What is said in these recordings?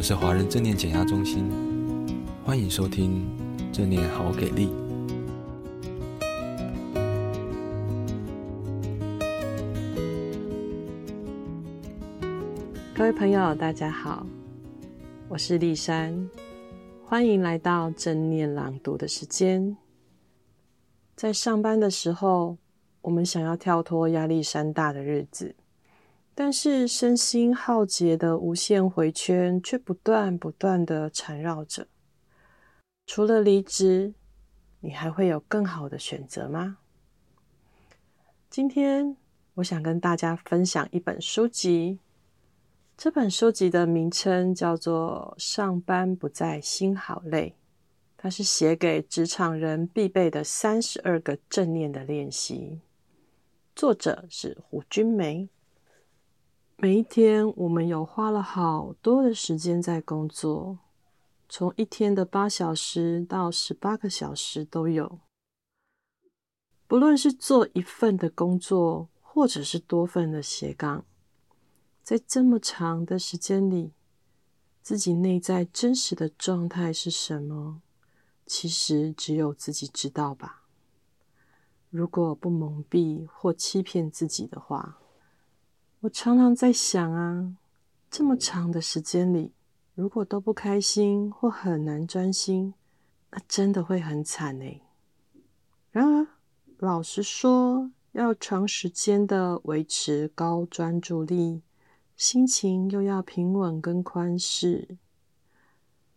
们是华人正念减压中心，欢迎收听正念好给力。各位朋友，大家好，我是丽珊，欢迎来到正念朗读的时间。在上班的时候，我们想要跳脱压力山大的日子。但是身心耗竭的无限回圈却不断不断的缠绕着。除了离职，你还会有更好的选择吗？今天我想跟大家分享一本书籍，这本书籍的名称叫做《上班不再心好累》，它是写给职场人必备的三十二个正念的练习，作者是胡君梅。每一天，我们有花了好多的时间在工作，从一天的八小时到十八个小时都有。不论是做一份的工作，或者是多份的斜杠，在这么长的时间里，自己内在真实的状态是什么？其实只有自己知道吧。如果不蒙蔽或欺骗自己的话。我常常在想啊，这么长的时间里，如果都不开心或很难专心，那真的会很惨呢。然而，老实说，要长时间的维持高专注力，心情又要平稳跟宽适，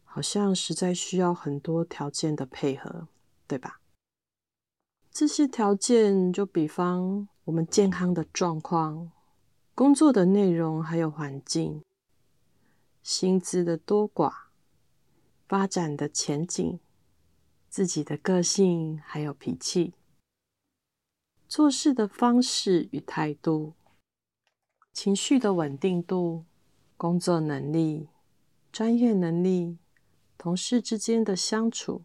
好像实在需要很多条件的配合，对吧？这些条件，就比方我们健康的状况。工作的内容还有环境，薪资的多寡，发展的前景，自己的个性还有脾气，做事的方式与态度，情绪的稳定度，工作能力，专业能力，同事之间的相处，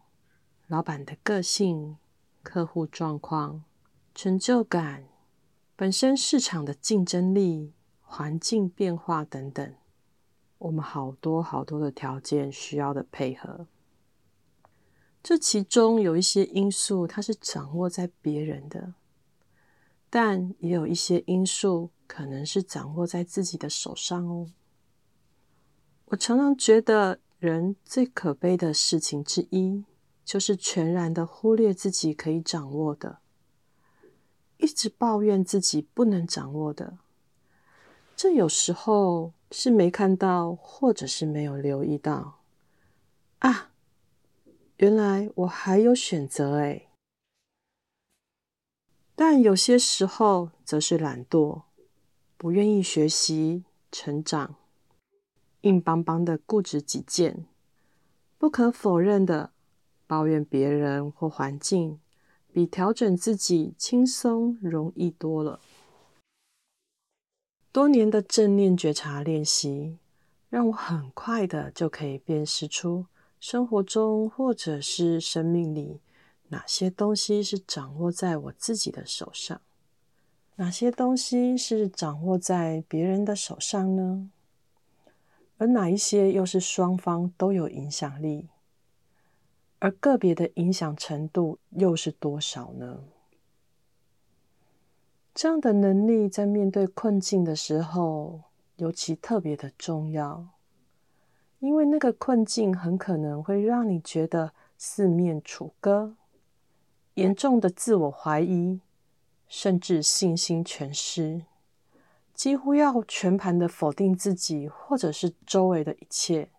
老板的个性，客户状况，成就感。本身市场的竞争力、环境变化等等，我们好多好多的条件需要的配合。这其中有一些因素，它是掌握在别人的，但也有一些因素可能是掌握在自己的手上哦。我常常觉得，人最可悲的事情之一，就是全然的忽略自己可以掌握的。一直抱怨自己不能掌握的，这有时候是没看到，或者是没有留意到啊。原来我还有选择诶。但有些时候则是懒惰，不愿意学习成长，硬邦邦的固执己见，不可否认的抱怨别人或环境。比调整自己轻松容易多了。多年的正念觉察练习，让我很快的就可以辨识出生活中或者是生命里哪些东西是掌握在我自己的手上，哪些东西是掌握在别人的手上呢？而哪一些又是双方都有影响力？而个别的影响程度又是多少呢？这样的能力在面对困境的时候，尤其特别的重要，因为那个困境很可能会让你觉得四面楚歌，严重的自我怀疑，甚至信心全失，几乎要全盘的否定自己或者是周围的一切。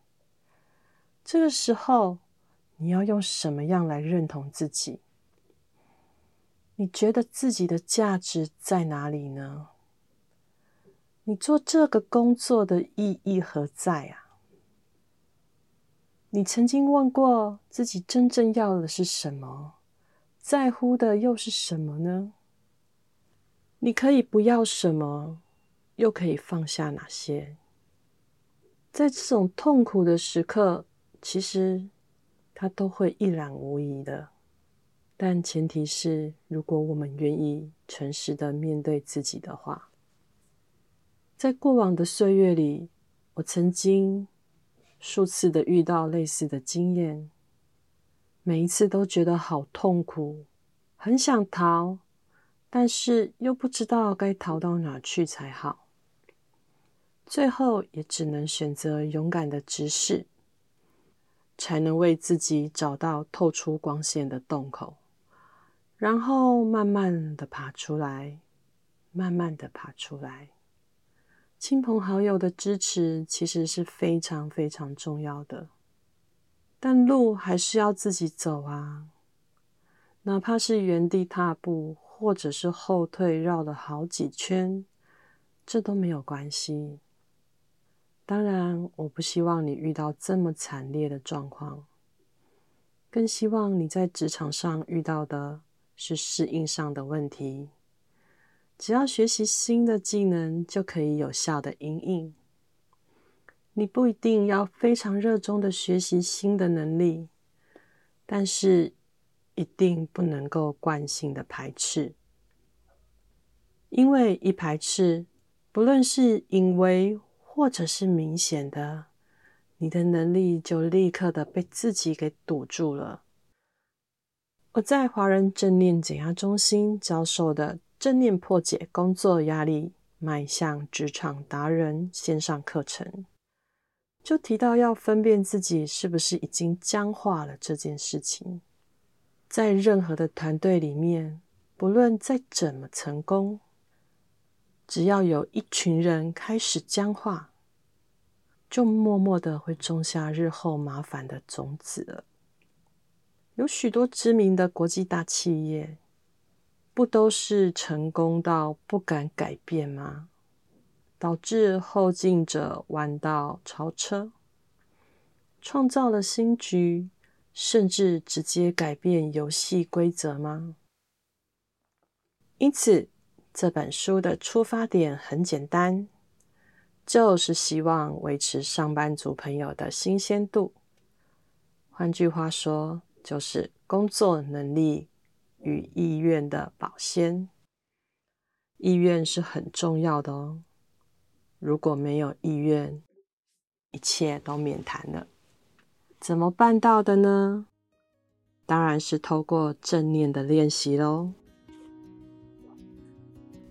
这个时候，你要用什么样来认同自己？你觉得自己的价值在哪里呢？你做这个工作的意义何在啊？你曾经问过自己真正要的是什么？在乎的又是什么呢？你可以不要什么，又可以放下哪些？在这种痛苦的时刻，其实。它都会一览无遗的，但前提是，如果我们愿意诚实的面对自己的话。在过往的岁月里，我曾经数次的遇到类似的经验，每一次都觉得好痛苦，很想逃，但是又不知道该逃到哪去才好。最后也只能选择勇敢的直视，才能为自己找到透出光线的洞口，然后慢慢的爬出来，慢慢的爬出来。亲朋好友的支持其实是非常非常重要的，但路还是要自己走啊。哪怕是原地踏步，或者是后退绕了好几圈，这都没有关系。当然，我不希望你遇到这么惨烈的状况，更希望你在职场上遇到的是适应上的问题。只要学习新的技能，就可以有效的因应。你不一定要非常热衷的学习新的能力，但是一定不能够惯性的排斥，因为一排斥，不论是因为或者是明显的，你的能力就立刻的被自己给堵住了。我在华人正念减压中心教授的。正念破解工作压力，迈向职场达人线上课程，就提到要分辨自己是不是已经僵化了这件事情。在任何的团队里面，不论再怎么成功，只要有一群人开始僵化，就默默的会种下日后麻烦的种子了。有许多知名的国际大企业。不都是成功到不敢改变吗？导致后进者弯道超车，创造了新局，甚至直接改变游戏规则吗？因此，这本书的出发点很简单，就是希望维持上班族朋友的新鲜度。换句话说，就是工作能力。与意愿的保鲜，意愿是很重要的哦。如果没有意愿，一切都免谈了。怎么办到的呢？当然是透过正念的练习喽。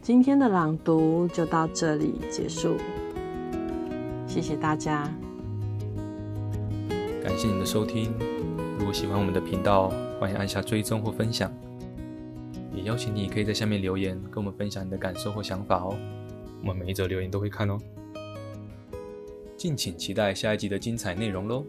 今天的朗读就到这里结束，谢谢大家，感谢你的收听。如果喜欢我们的频道，欢迎按下追踪或分享。也邀请你可以在下面留言，跟我们分享你的感受或想法哦。我们每一则留言都会看哦。敬请期待下一集的精彩内容喽。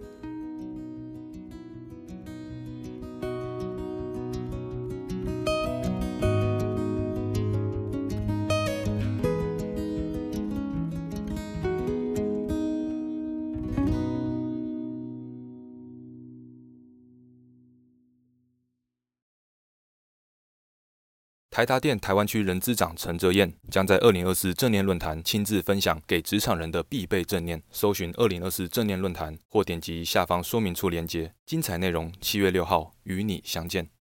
台达电台湾区人资长陈泽燕将在二零二四正念论坛亲自分享给职场人的必备正念。搜寻二零二四正念论坛，或点击下方说明处链接。精彩内容，七月六号与你相见。